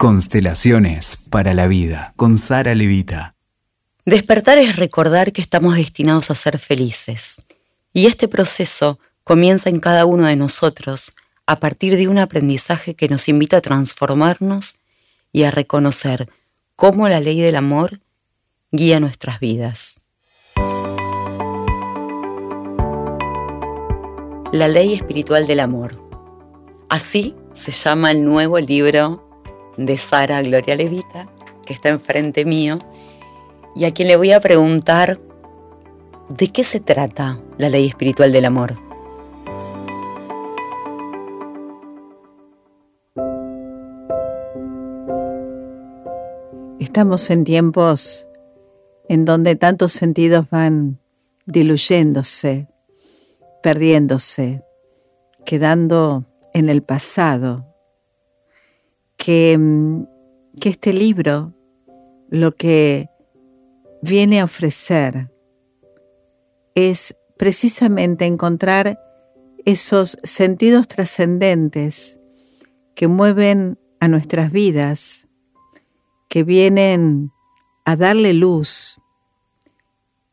Constelaciones para la vida con Sara Levita. Despertar es recordar que estamos destinados a ser felices. Y este proceso comienza en cada uno de nosotros a partir de un aprendizaje que nos invita a transformarnos y a reconocer cómo la ley del amor guía nuestras vidas. La ley espiritual del amor. Así se llama el nuevo libro de Sara Gloria Levita, que está enfrente mío, y a quien le voy a preguntar de qué se trata la ley espiritual del amor. Estamos en tiempos en donde tantos sentidos van diluyéndose, perdiéndose, quedando en el pasado Mm, que, este libro lo que viene a ofrecer es precisamente encontrar esos sentidos trascendentes que mueven a nuestras vidas, que vienen a darle luz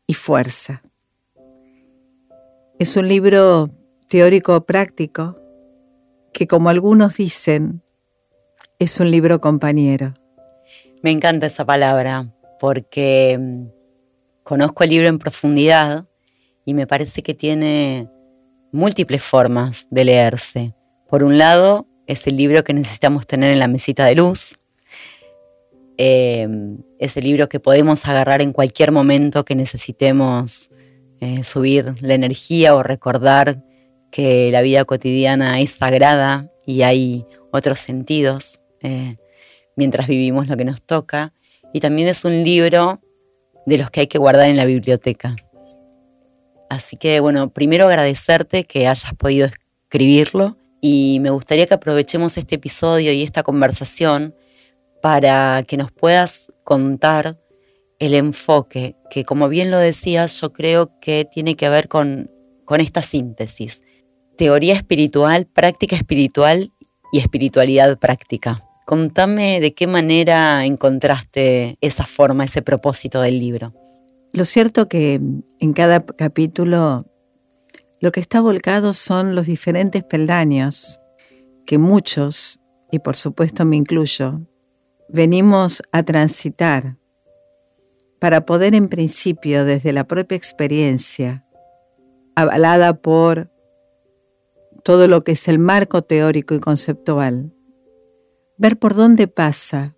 y fuerza. Es un libro teórico práctico que, como algunos dicen, es un libro compañero. Me encanta esa palabra porque mm, conozco el libro en profundidad y me parece que tiene múltiples formas de leerse. Por un lado, es el libro que necesitamos tener en la mesita de luz. Em, es el libro que podemos agarrar en cualquier momento que necesitemos eh, subir la energía o recordar que la vida cotidiana es sagrada y hay otros sentidos. Eh, mientras vivimos lo que nos toca. Y también es un libro de los que hay que guardar en la biblioteca. Así que bueno, primero agradecerte que hayas podido escribirlo y me gustaría que aprovechemos este episodio y esta conversación para que nos puedas contar el enfoque, que como bien lo decías, yo creo que tiene que ver con, con esta síntesis. Teoría espiritual, práctica espiritual y espiritualidad práctica. Contame de qué manera encontraste esa forma, ese propósito del libro. Lo cierto que en cada capítulo lo que está volcado son los diferentes peldaños que muchos, y por supuesto me incluyo, venimos a transitar para poder en principio desde la propia experiencia, avalada por todo lo que es el marco teórico y conceptual, ver por dónde pasa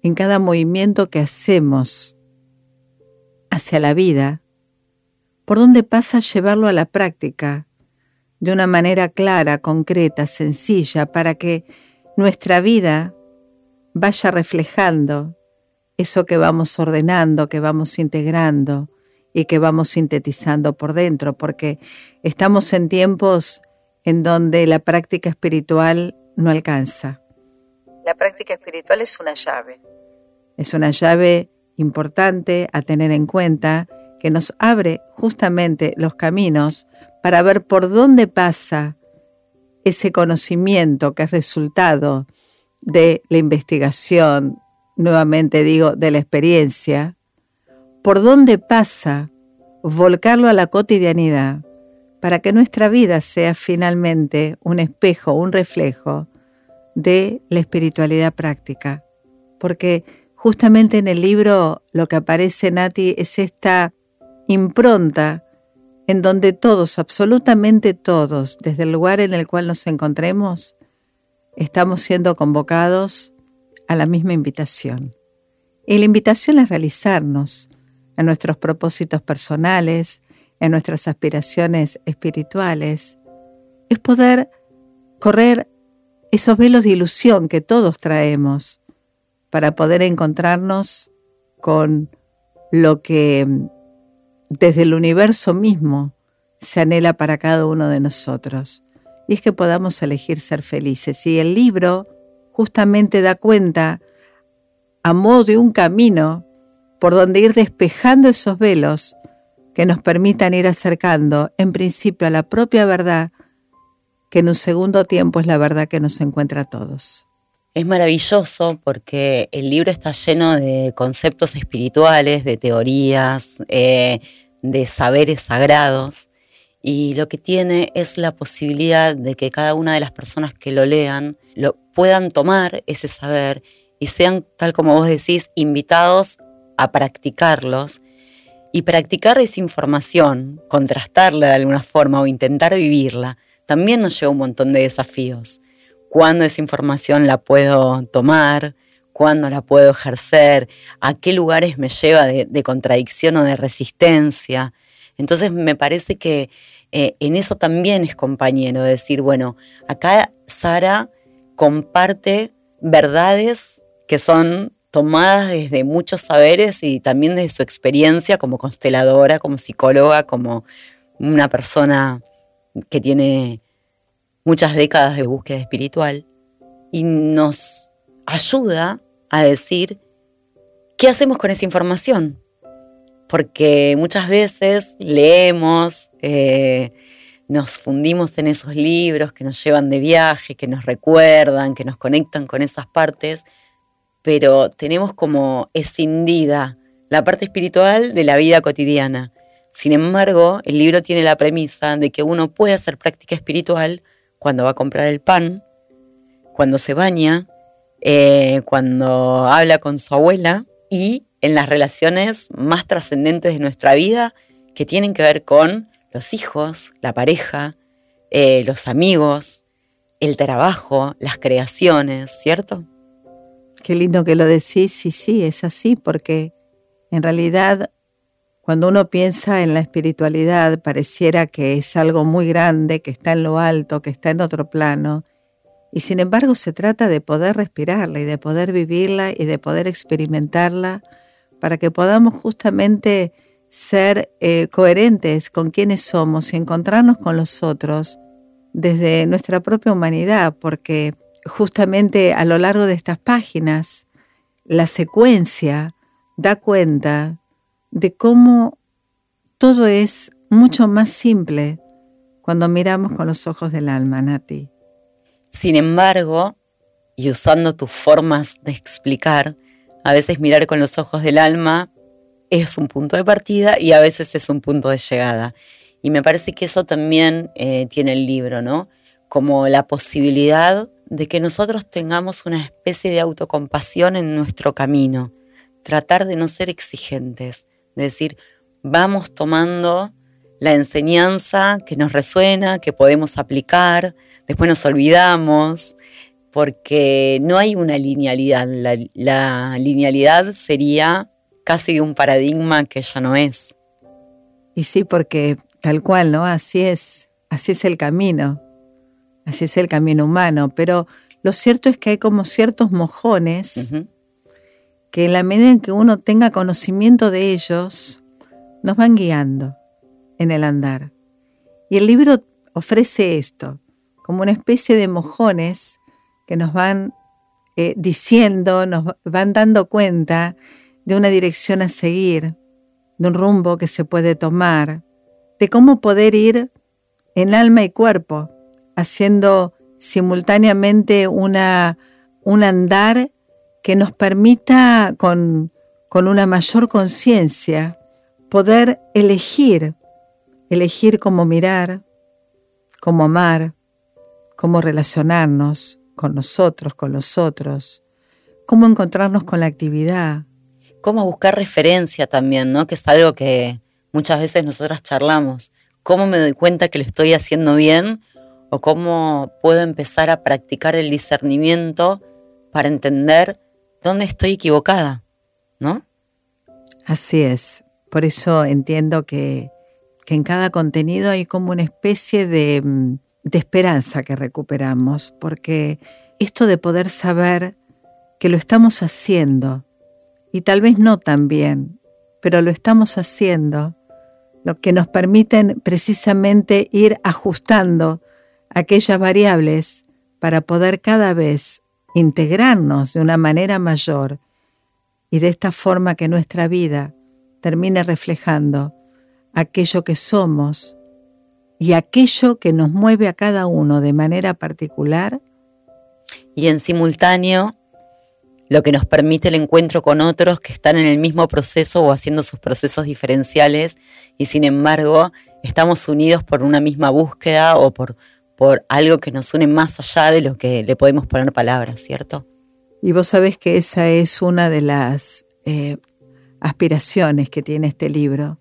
en cada movimiento que hacemos hacia la vida, por dónde pasa llevarlo a la práctica de una manera clara, concreta, sencilla, para que nuestra vida vaya reflejando eso que vamos ordenando, que vamos integrando y que vamos sintetizando por dentro, porque estamos en tiempos en donde la práctica espiritual no alcanza. La práctica espiritual es una llave. Es una llave importante a tener en cuenta que nos abre justamente los caminos para ver por dónde pasa ese conocimiento que es resultado de la investigación, nuevamente digo, de la experiencia, por dónde pasa volcarlo a la cotidianidad para que nuestra vida sea finalmente un espejo, un reflejo de la espiritualidad práctica, porque justamente en el libro lo que aparece, Nati, es esta impronta en donde todos, absolutamente todos, desde el lugar en el cual nos encontremos, estamos siendo convocados a la misma invitación. Y la invitación es realizarnos en nuestros propósitos personales, en nuestras aspiraciones espirituales, es poder correr esos velos de ilusión que todos traemos para poder encontrarnos con lo que mm, desde el universo mismo se anhela para cada uno de nosotros. Y es que podamos elegir ser felices. Y el libro justamente da cuenta, a modo de un camino, por donde ir despejando esos velos que nos permitan ir acercando, en principio, a la propia verdad que en un segundo tiempo es la verdad que nos encuentra a todos. Es maravilloso porque el libro está lleno de conceptos espirituales, de teorías, eh, de saberes sagrados y lo que tiene es la posibilidad de que cada una de las personas que lo lean lo puedan tomar ese saber y sean, tal como vos decís, invitados a practicarlos y practicar esa información, contrastarla de alguna forma o intentar vivirla, también nos lleva un montón de desafíos. Cuándo esa información la puedo tomar, cuándo la puedo ejercer, a qué lugares me lleva de, contradicción o de resistencia. Entonces me parece que eh, en eso también es compañero, decir, bueno, acá Sara comparte verdades que son tomadas desde muchos saberes y también desde su experiencia como consteladora, como psicóloga, como una persona que tiene muchas décadas de búsqueda espiritual y nos ayuda a decir qué hacemos con esa información. Porque muchas veces leemos, eh, nos fundimos en esos libros que nos llevan de viaje, que nos recuerdan, que nos conectan con esas partes, pero tenemos como escindida la parte espiritual de la vida cotidiana. Sin embargo, el libro tiene la premisa de que uno puede hacer práctica espiritual cuando va a comprar el pan, cuando se baña, eh, cuando habla con su abuela y en las relaciones más trascendentes de nuestra vida que tienen que ver con los hijos, la pareja, eh, los amigos, el trabajo, las creaciones, ¿cierto? Qué lindo que lo decís, sí, sí, es así, porque en realidad cuando uno piensa en la espiritualidad, pareciera que es algo muy grande, que está en lo alto, que está en otro plano. Y sin embargo se trata de poder respirarla y de poder vivirla y de poder experimentarla para que podamos justamente ser eh, coherentes con quienes somos y encontrarnos con los otros desde nuestra propia humanidad, porque justamente a lo largo de estas páginas la secuencia da cuenta de cómo todo es mucho más simple cuando miramos con los ojos del alma, Nati. Sin embargo, y usando tus formas de explicar, a veces mirar con los ojos del alma es un punto de partida y a veces es un punto de llegada. Y me parece que eso también eh, tiene el libro, ¿no? Como la posibilidad de que nosotros tengamos una especie de autocompasión en nuestro camino, tratar de no ser exigentes, decir, vamos tomando la enseñanza que nos resuena, que podemos aplicar, después nos olvidamos, porque no hay una linealidad. La, linealidad sería casi de un paradigma que ya no es. Y sí, porque tal cual, ¿no? Así es, así es el camino, así es el camino humano, pero lo cierto es que hay como ciertos mojones que en la medida en que uno tenga conocimiento de ellos, nos van guiando en el andar. Y el libro ofrece esto, como una especie de mojones que nos van eh, diciendo, nos van dando cuenta de una dirección a seguir, de un rumbo que se puede tomar, de cómo poder ir en alma y cuerpo, haciendo simultáneamente una, un andar que nos permita con, una mayor conciencia poder elegir, elegir cómo mirar, cómo amar, cómo relacionarnos con nosotros, con los otros, cómo encontrarnos con la actividad. Cómo buscar referencia también, ¿no? Que es algo que muchas veces nosotras charlamos. ¿Cómo me doy cuenta que lo estoy haciendo bien? ¿O cómo puedo empezar a practicar el discernimiento para entender dónde estoy equivocada, ¿no? Así es. Por eso entiendo que, en cada contenido hay como una especie de, mm, de esperanza que recuperamos, porque esto de poder saber que lo estamos haciendo, y tal vez no tan bien, pero lo estamos haciendo, lo que nos permiten precisamente ir ajustando aquellas variables para poder cada vez integrarnos de una manera mayor y de esta forma que nuestra vida termine reflejando aquello que somos y aquello que nos mueve a cada uno de manera particular. Y en simultáneo lo que nos permite el encuentro con otros que están en el mismo proceso o haciendo sus procesos diferenciales y sin embargo estamos unidos por una misma búsqueda o por, por algo que nos une más allá de lo que le podemos poner palabras, ¿cierto? Y vos sabés que esa es una de las eh, aspiraciones que tiene este libro,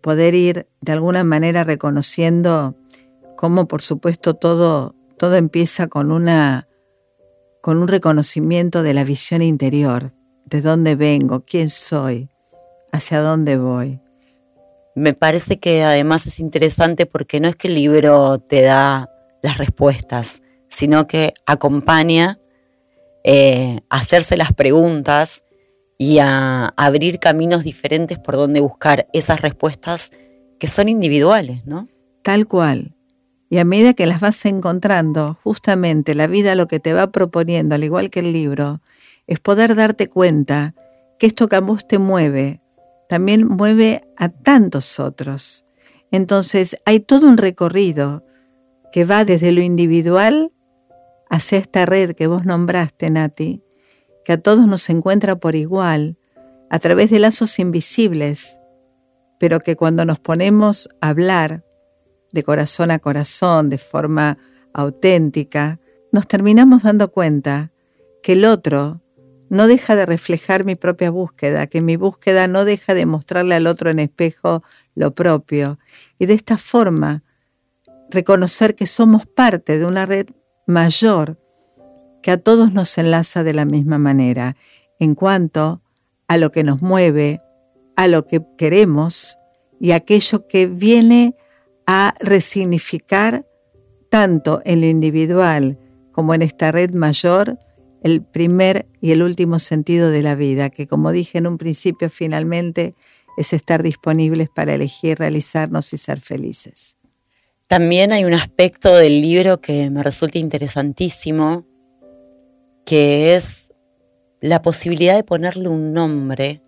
poder ir de alguna manera reconociendo cómo por supuesto todo, todo empieza con una con un reconocimiento de la visión interior, de dónde vengo, quién soy, hacia dónde voy. Me parece que además es interesante porque no es que el libro te da las respuestas, sino que acompaña eh, a hacerse las preguntas y a abrir caminos diferentes por donde buscar esas respuestas que son individuales, ¿no? Tal cual. Y a medida que las vas encontrando, justamente la vida lo que te va proponiendo, al igual que el libro, es poder darte cuenta que esto que a vos te mueve, también mueve a tantos otros. Entonces hay todo un recorrido que va desde lo individual hacia esta red que vos nombraste, Nati, que a todos nos encuentra por igual, a través de lazos invisibles, pero que cuando nos ponemos a hablar, de corazón a corazón, de forma auténtica, nos terminamos dando cuenta que el otro no deja de reflejar mi propia búsqueda, que mi búsqueda no deja de mostrarle al otro en espejo lo propio. Y de esta forma, reconocer que somos parte de una red mayor que a todos nos enlaza de la misma manera en cuanto a lo que nos mueve, a lo que queremos y aquello que viene a resignificar tanto en lo individual como en esta red mayor el primer y el último sentido de la vida, que como dije en un principio finalmente es estar disponibles para elegir, realizarnos y ser felices. También hay un aspecto del libro que me resulta interesantísimo, que es la posibilidad de ponerle un nombre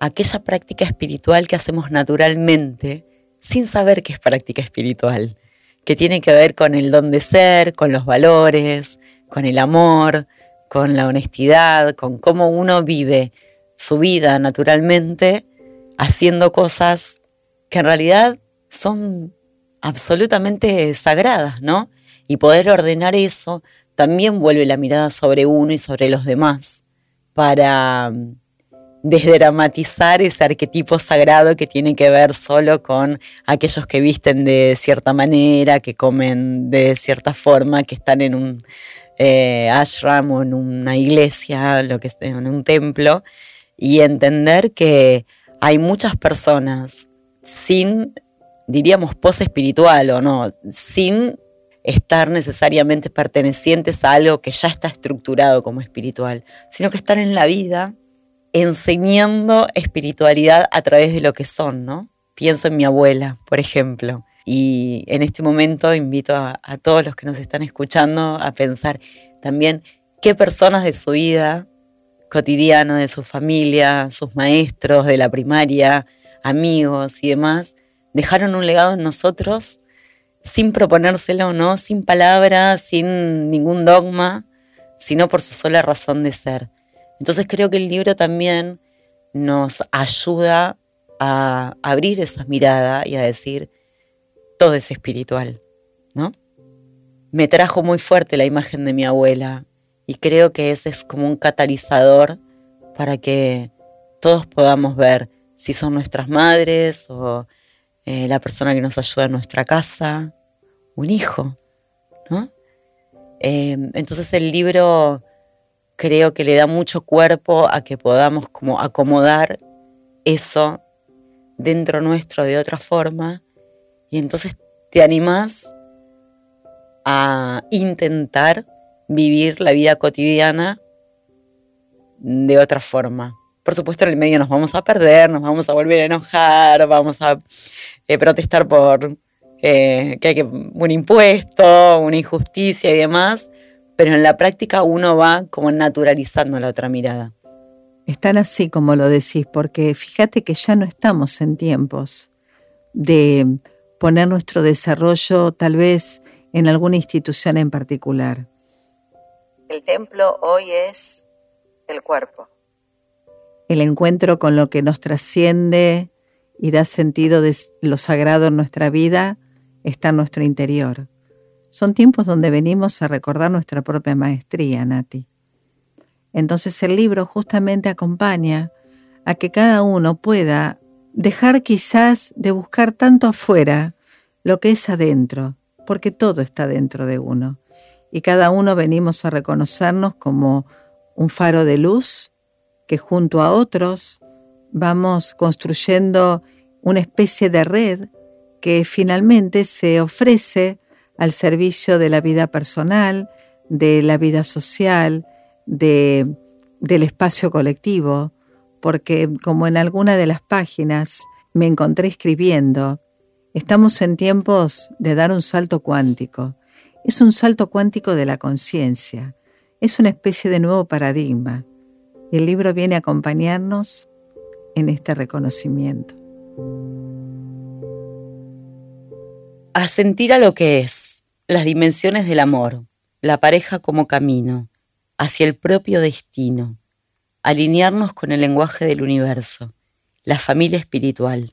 a aquella práctica espiritual que hacemos naturalmente sin saber qué es práctica espiritual, que tiene que ver con el don de ser, con los valores, con el amor, con la honestidad, con cómo uno vive su vida naturalmente, haciendo cosas que en realidad son absolutamente sagradas, ¿no? Y poder ordenar eso también vuelve la mirada sobre uno y sobre los demás para desdramatizar ese arquetipo sagrado que tiene que ver solo con aquellos que visten de cierta manera, que comen de cierta forma, que están en un eh, ashram o en una iglesia, lo que en un templo, y entender que hay muchas personas sin, diríamos, pose espiritual o no, sin estar necesariamente pertenecientes a algo que ya está estructurado como espiritual, sino que están en la vida enseñando espiritualidad a través de lo que son, ¿no? Pienso en mi abuela, por ejemplo. Y en este momento invito a, todos los que nos están escuchando a pensar también qué personas de su vida cotidiana, de su familia, sus maestros de la primaria, amigos y demás, dejaron un legado en nosotros sin proponérselo, ¿no? Sin palabras, sin ningún dogma, sino por su sola razón de ser. Entonces creo que el libro también nos ayuda a abrir esa mirada y a decir, todo es espiritual, ¿no? Me trajo muy fuerte la imagen de mi abuela y creo que ese es como un catalizador para que todos podamos ver si son nuestras madres o eh, la persona que nos ayuda en nuestra casa, un hijo, ¿no? Eh, entonces el libro creo que le da mucho cuerpo a que podamos como acomodar eso dentro nuestro de otra forma y entonces te animás a intentar vivir la vida cotidiana de otra forma. Por supuesto, en el medio nos vamos a perder, nos vamos a volver a enojar, vamos a eh, protestar por eh, que hay que un impuesto, una injusticia y demás, pero en la práctica uno va como naturalizando la otra mirada. Están así como lo decís, porque fíjate que ya no estamos en tiempos de poner nuestro desarrollo tal vez en alguna institución en particular. El templo hoy es el cuerpo. El encuentro con lo que nos trasciende y da sentido de lo sagrado en nuestra vida está en nuestro interior. Son tiempos donde venimos a recordar nuestra propia maestría, Nati. Entonces el libro justamente acompaña a que cada uno pueda dejar quizás de buscar tanto afuera lo que es adentro, porque todo está dentro de uno. Y cada uno venimos a reconocernos como un faro de luz que junto a otros vamos construyendo una especie de red que finalmente se ofrece al servicio de la vida personal, de la vida social, de, del espacio colectivo, porque como en alguna de las páginas me encontré escribiendo, estamos en tiempos de dar un salto cuántico. Es un salto cuántico de la conciencia, es una especie de nuevo paradigma. Y el libro viene a acompañarnos en este reconocimiento. A sentir a lo que es, las dimensiones del amor, la pareja como camino, hacia el propio destino, alinearnos con el lenguaje del universo, la familia espiritual.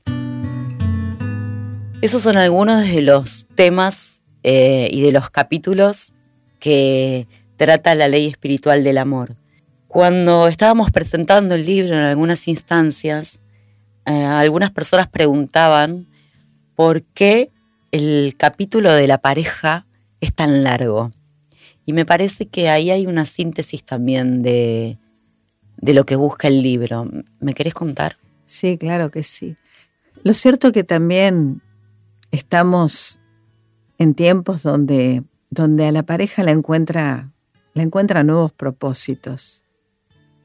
Esos son algunos de los temas eh, y de los capítulos que trata la ley espiritual del amor. Cuando estábamos presentando el libro en algunas instancias, eh, algunas personas preguntaban por qué el capítulo de la pareja es tan largo. Y me parece que ahí hay una síntesis también de, de lo que busca el libro. ¿Me querés contar? Sí, claro que sí. Lo cierto que también estamos en tiempos donde, donde a la pareja la encuentra, la encuentra nuevos propósitos.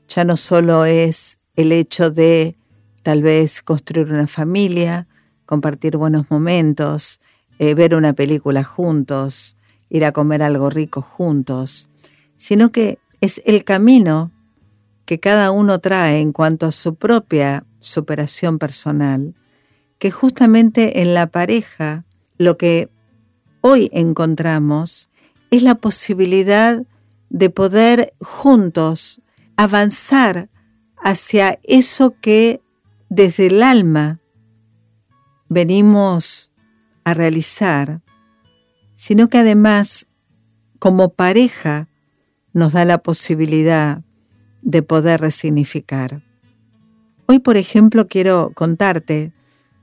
Ya no solo es el hecho de tal vez construir una familia, compartir buenos momentos, eh, ver una película juntos, ir a comer algo rico juntos, sino que es el camino que cada uno trae en cuanto a su propia superación personal, que justamente en la pareja lo que hoy encontramos es la posibilidad de poder juntos avanzar hacia eso que desde el alma venimos a realizar sino que además como pareja nos da la posibilidad de poder resignificar. Hoy, por ejemplo, quiero contarte,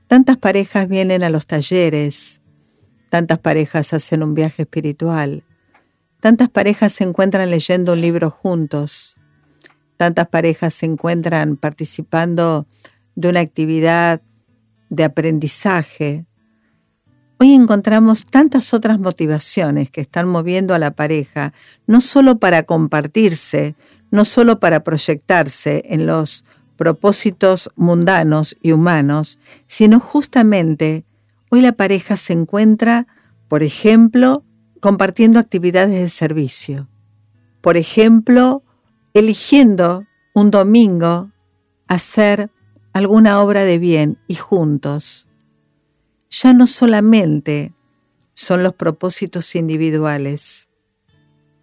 tantas parejas vienen a los talleres, tantas parejas hacen un viaje espiritual, tantas parejas se encuentran leyendo un libro juntos, tantas parejas se encuentran participando de una actividad de aprendizaje, Hoy encontramos tantas otras motivaciones que están moviendo a la pareja, no solo para compartirse, no solo para proyectarse en los propósitos mundanos y humanos, sino justamente hoy la pareja se encuentra, por ejemplo, compartiendo actividades de servicio. Por ejemplo, eligiendo un domingo hacer alguna obra de bien y juntos ya no solamente son los propósitos individuales.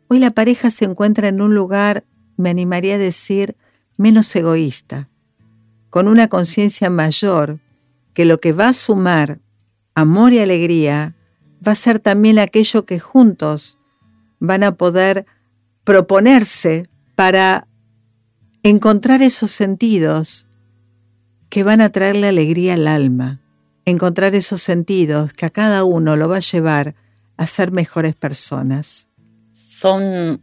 Hoy la pareja se encuentra en un lugar, me animaría a decir, menos egoísta, con una conciencia mayor que lo que va a sumar amor y alegría va a ser también aquello que juntos van a poder proponerse para encontrar esos sentidos que van a traerle alegría al alma encontrar esos sentidos que a cada uno lo va a llevar a ser mejores personas. Son,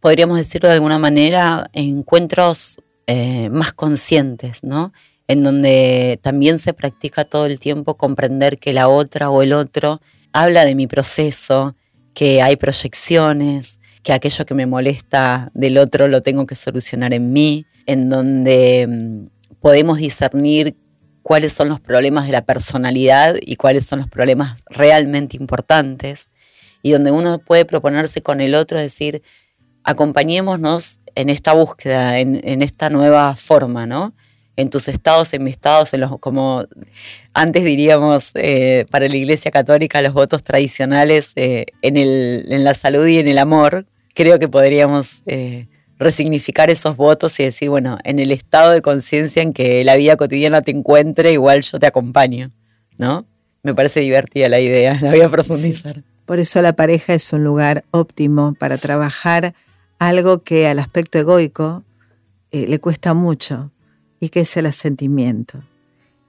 podríamos decirlo de alguna manera, encuentros eh, más conscientes, ¿no? En donde también se practica todo el tiempo comprender que la otra o el otro habla de mi proceso, que hay proyecciones, que aquello que me molesta del otro lo tengo que solucionar en mí, en donde mm, podemos discernir cuáles son los problemas de la personalidad y cuáles son los problemas realmente importantes, y donde uno puede proponerse con el otro, decir, acompañémonos en esta búsqueda, en, esta nueva forma, ¿no? En tus estados, en mis estados, en los, como antes diríamos eh, para la Iglesia Católica, los votos tradicionales eh, en, la salud y en el amor, creo que podríamos eh, resignificar esos votos y decir, bueno, en el estado de conciencia en que la vida cotidiana te encuentre, igual yo te acompaño, ¿no? Me parece divertida la idea, la voy a profundizar. Por eso la pareja es un lugar óptimo para trabajar algo que al aspecto egoico le cuesta mucho y que es el asentimiento.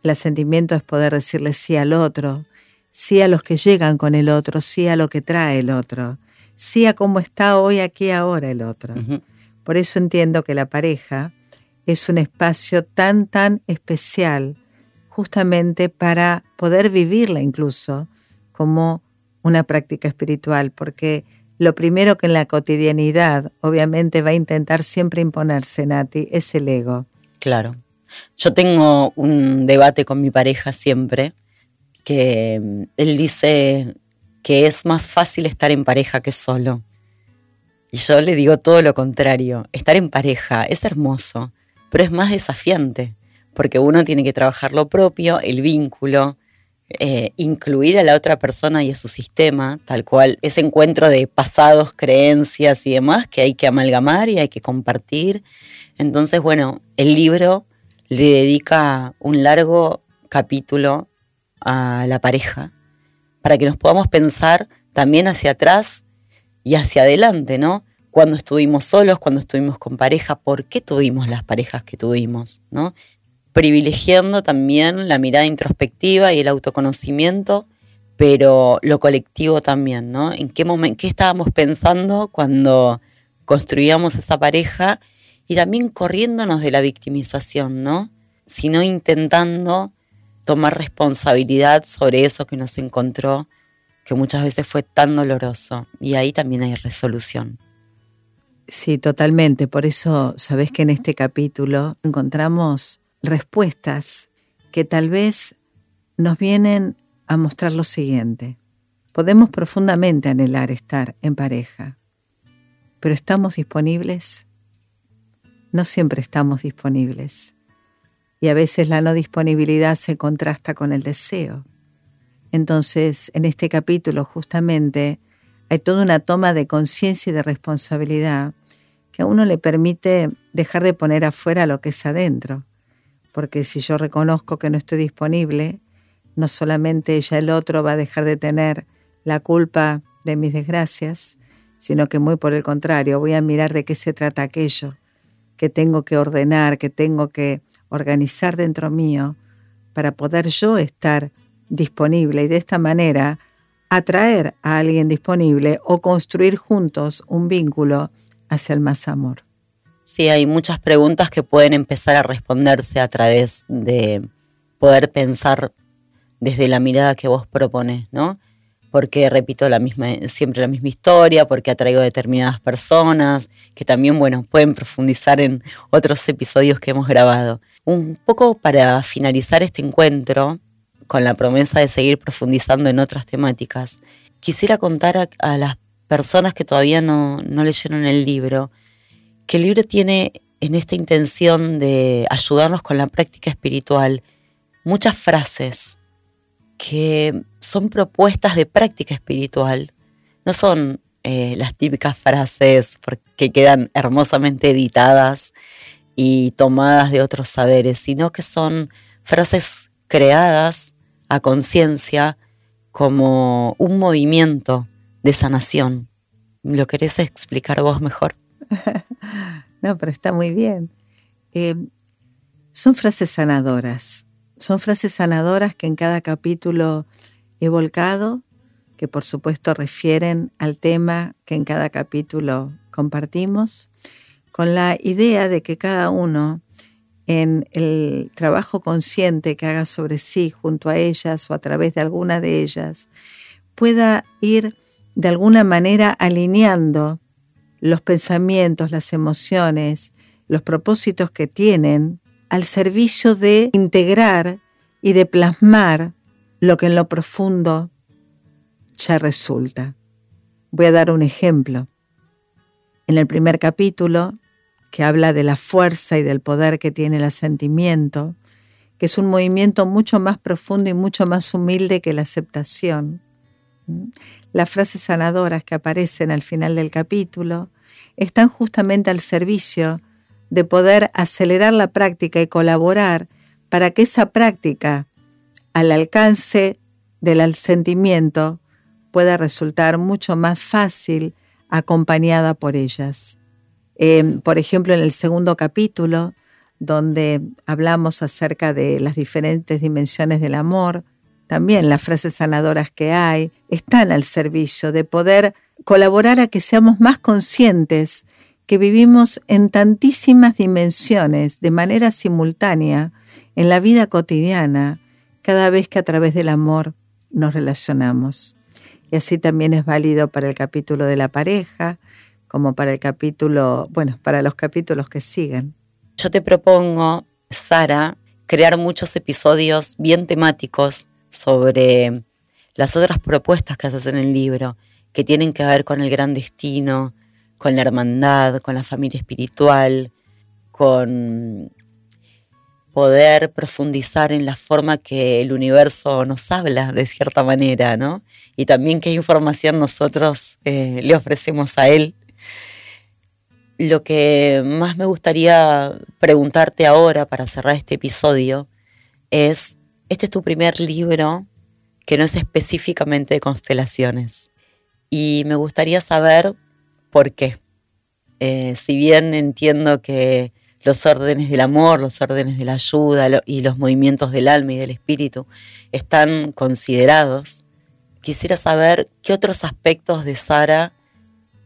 El asentimiento es poder decirle sí al otro, sí a los que llegan con el otro, sí a lo que trae el otro, sí a cómo está hoy, aquí, ahora el otro. Por eso entiendo que la pareja es un espacio tan, tan especial justamente para poder vivirla incluso como una práctica espiritual, porque lo primero que en la cotidianidad obviamente va a intentar siempre imponerse, Nati, es el ego. Claro. Yo tengo un debate con mi pareja siempre, que mm, él dice que es más fácil estar en pareja que solo. Y yo le digo todo lo contrario. Estar en pareja es hermoso, pero es más desafiante, porque uno tiene que trabajar lo propio, el vínculo, eh, incluir a la otra persona y a su sistema, tal cual, ese encuentro de pasados, creencias y demás que hay que amalgamar y hay que compartir. Entonces, bueno, el libro le dedica un largo capítulo a la pareja para que nos podamos pensar también hacia atrás y hacia adelante, ¿no? Cuando estuvimos solos, cuando estuvimos con pareja, por qué tuvimos las parejas que tuvimos, ¿no? Privilegiando también la mirada introspectiva y el autoconocimiento, pero lo colectivo también, ¿no? ¿En qué momento, qué estábamos pensando cuando construíamos esa pareja y también corriéndonos de la victimización, ¿no? Sino intentando tomar responsabilidad sobre eso que nos encontró que muchas veces fue tan doloroso y ahí también hay resolución. Sí, totalmente. Por eso, sabes que en este capítulo encontramos respuestas que tal vez nos vienen a mostrar lo siguiente. Podemos profundamente anhelar estar en pareja, pero ¿estamos disponibles? No siempre estamos disponibles. Y a veces la no disponibilidad se contrasta con el deseo. Entonces, en este capítulo justamente hay toda una toma de conciencia y de responsabilidad que a uno le permite dejar de poner afuera lo que es adentro. Porque si yo reconozco que no estoy disponible, no solamente ella el otro va a dejar de tener la culpa de mis desgracias, sino que muy por el contrario, voy a mirar de qué se trata aquello que tengo que ordenar, que tengo que organizar dentro mío para poder yo estar disponible y de esta manera atraer a alguien disponible o construir juntos un vínculo hacia el más amor. Sí, hay muchas preguntas que pueden empezar a responderse a través de poder pensar desde la mirada que vos propones, ¿no? Porque repito la misma, siempre la misma historia, porque atraigo determinadas personas, que también, bueno, pueden profundizar en otros episodios que hemos grabado. Un poco para finalizar este encuentro, con la promesa de seguir profundizando en otras temáticas, quisiera contar a, las personas que todavía no, no leyeron el libro, que el libro tiene en esta intención de ayudarnos con la práctica espiritual muchas frases que son propuestas de práctica espiritual. No son eh, las típicas frases que quedan hermosamente editadas y tomadas de otros saberes, sino que son frases creadas a conciencia como un movimiento de sanación. ¿Lo querés explicar vos mejor? no, pero está muy bien. Eh, son frases sanadoras. Son frases sanadoras que en cada capítulo he volcado, que por supuesto refieren al tema que en cada capítulo compartimos, con la idea de que cada uno en el trabajo consciente que haga sobre sí junto a ellas o a través de alguna de ellas, pueda ir de alguna manera alineando los pensamientos, las emociones, los propósitos que tienen al servicio de integrar y de plasmar lo que en lo profundo ya resulta. Voy a dar un ejemplo. En el primer capítulo que habla de la fuerza y del poder que tiene el asentimiento, que es un movimiento mucho más profundo y mucho más humilde que la aceptación. Las frases sanadoras que aparecen al final del capítulo están justamente al servicio de poder acelerar la práctica y colaborar para que esa práctica al alcance del sentimiento pueda resultar mucho más fácil acompañada por ellas. Em, por ejemplo, en el segundo capítulo, donde hablamos acerca de las diferentes dimensiones del amor, también las frases sanadoras que hay están al servicio de poder colaborar a que seamos más conscientes que vivimos en tantísimas dimensiones de manera simultánea en la vida cotidiana cada vez que a través del amor nos relacionamos. Y así también es válido para el capítulo de la pareja, como para el capítulo, bueno, para los capítulos que siguen. Yo te propongo, Sara, crear muchos episodios bien temáticos sobre las otras propuestas que haces en el libro, que tienen que ver con el gran destino, con la hermandad, con la familia espiritual, con poder profundizar en la forma que el universo nos habla de cierta manera, ¿no? Y también qué información nosotros eh, le ofrecemos a él. Lo que más me gustaría preguntarte ahora para cerrar este episodio es este es tu primer libro que no es específicamente de constelaciones. Y me gustaría saber por qué. Eh, si bien entiendo que los órdenes del amor, los órdenes de la ayuda y los movimientos del alma y del espíritu están considerados, quisiera saber qué otros aspectos de Sara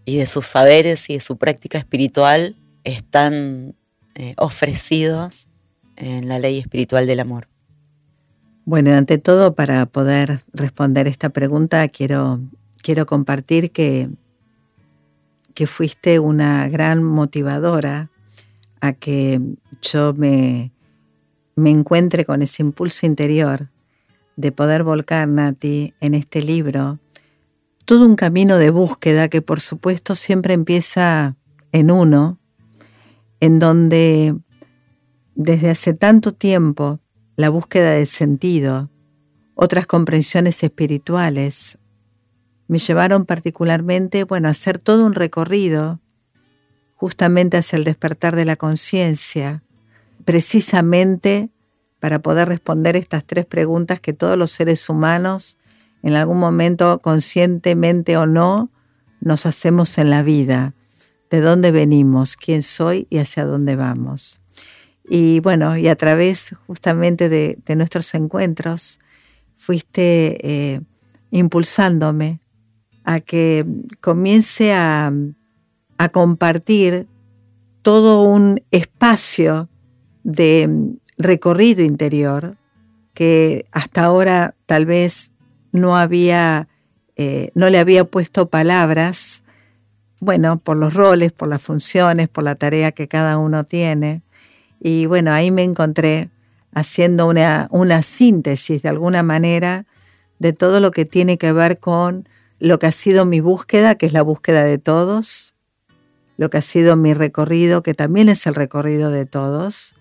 y de sus saberes y de su práctica espiritual están eh, ofrecidos en la ley espiritual del amor. Bueno, ante todo, para poder responder esta pregunta, quiero, quiero compartir que, que fuiste una gran motivadora a que yo me, me encuentre con ese impulso interior de poder volcar, Nati, en este libro, todo un camino de búsqueda que por supuesto siempre empieza en uno, en donde desde hace tanto tiempo la búsqueda de sentido, otras comprensiones espirituales, me llevaron particularmente, bueno, a hacer todo un recorrido justamente hacia el despertar de la conciencia, precisamente para poder responder estas tres preguntas que todos los seres humanos, en algún momento, conscientemente o no, nos hacemos en la vida. ¿De dónde venimos? ¿Quién soy? ¿Y hacia dónde vamos? Y bueno, y a través justamente de, nuestros encuentros, fuiste eh, impulsándome a que comience a, a compartir todo un espacio de recorrido interior que hasta ahora tal vez no había, eh, no le había puesto palabras, bueno, por los roles, por las funciones, por la tarea que cada uno tiene. Y bueno, ahí me encontré haciendo una, una síntesis de alguna manera de todo lo que tiene que ver con lo que ha sido mi búsqueda, que es la búsqueda de todos, lo que ha sido mi recorrido, que también es el recorrido de todos,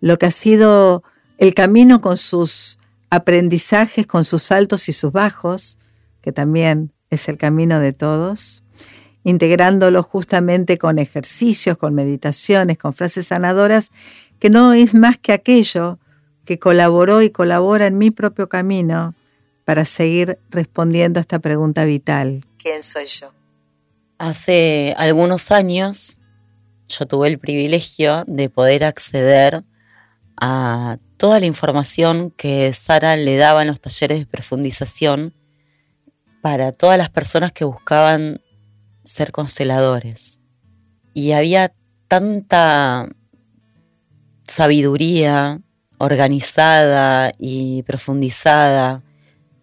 lo que ha sido el camino con sus aprendizajes, con sus altos y sus bajos, que también es el camino de todos, integrándolo justamente con ejercicios, con meditaciones, con frases sanadoras, que no es más que aquello que colaboró y colabora en mi propio camino para seguir respondiendo a esta pregunta vital. ¿Quién soy yo? Hace algunos años yo tuve el privilegio de poder acceder a toda la información que Sara le daba en los talleres de profundización para todas las personas que buscaban ser consteladores. Y había tanta sabiduría organizada y profundizada.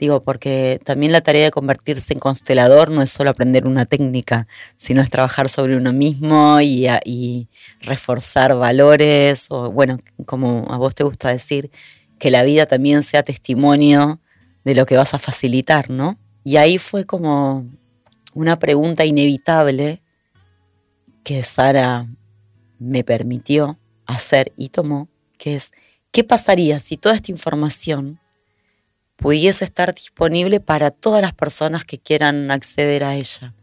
Digo, porque también la tarea de convertirse en constelador no es solo aprender una técnica, sino es trabajar sobre uno mismo y, reforzar valores, o bueno, como a vos te gusta decir, que la vida también sea testimonio de lo que vas a facilitar, ¿no? Y ahí fue como una pregunta inevitable que Sara me permitió hacer y tomó, que es, ¿qué pasaría si toda esta información pudiese estar disponible para todas las personas que quieran acceder a ella?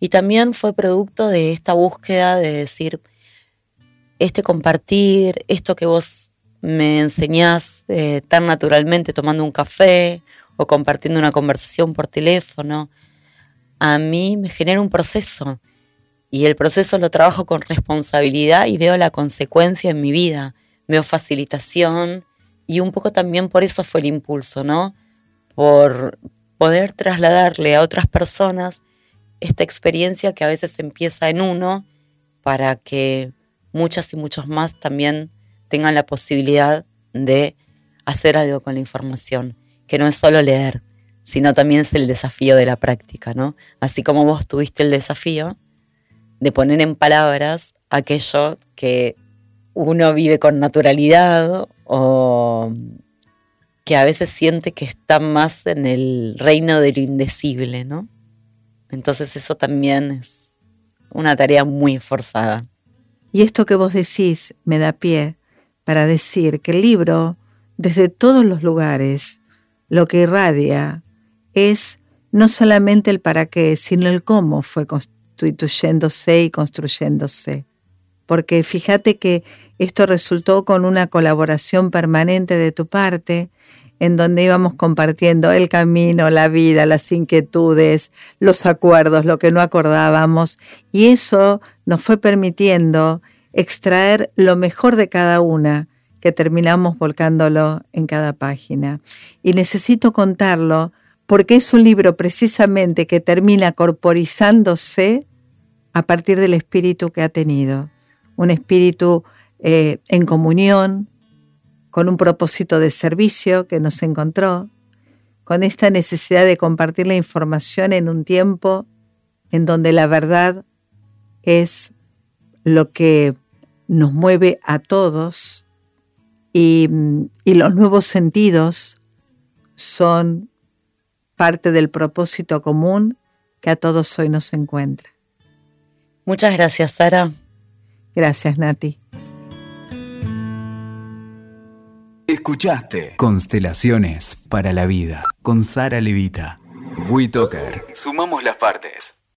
Y también fue producto de esta búsqueda de decir, este compartir, esto que vos me enseñás eh, tan naturalmente tomando un café o compartiendo una conversación por teléfono, a mí me genera un proceso y el proceso lo trabajo con responsabilidad y veo la consecuencia en mi vida, veo facilitación y un poco también por eso fue el impulso, ¿no? Por poder trasladarle a otras personas esta experiencia que a veces empieza en uno para que muchas y muchos más también tengan la posibilidad de hacer algo con la información, que no es solo leer, sino también es el desafío de la práctica, ¿no? Así como vos tuviste el desafío de poner en palabras aquello que uno vive con naturalidad o que a veces siente que está más en el reino de lo indecible, ¿no? Entonces eso también es una tarea muy forzada. Y esto que vos decís me da pie para decir que el libro, desde todos los lugares, lo que irradia es no solamente el para qué, sino el cómo fue constituyéndose y construyéndose. Porque fíjate que esto resultó con una colaboración permanente de tu parte, en donde íbamos compartiendo el camino, la vida, las inquietudes, los acuerdos, lo que no acordábamos, y eso nos fue permitiendo extraer lo mejor de cada una, que terminamos volcándolo en cada página. Y necesito contarlo porque es un libro precisamente que termina corporizándose a partir del espíritu que ha tenido, un espíritu eh, en comunión, con un propósito de servicio que nos encontró, con esta necesidad de compartir la información en un tiempo en donde la verdad es lo que nos mueve a todos y, y los nuevos sentidos son parte del propósito común que a todos hoy nos encuentra. Muchas gracias, Sara. Gracias, Nati. Escuchaste Constelaciones para la Vida con Sara Levita. WeToker. Sumamos las partes.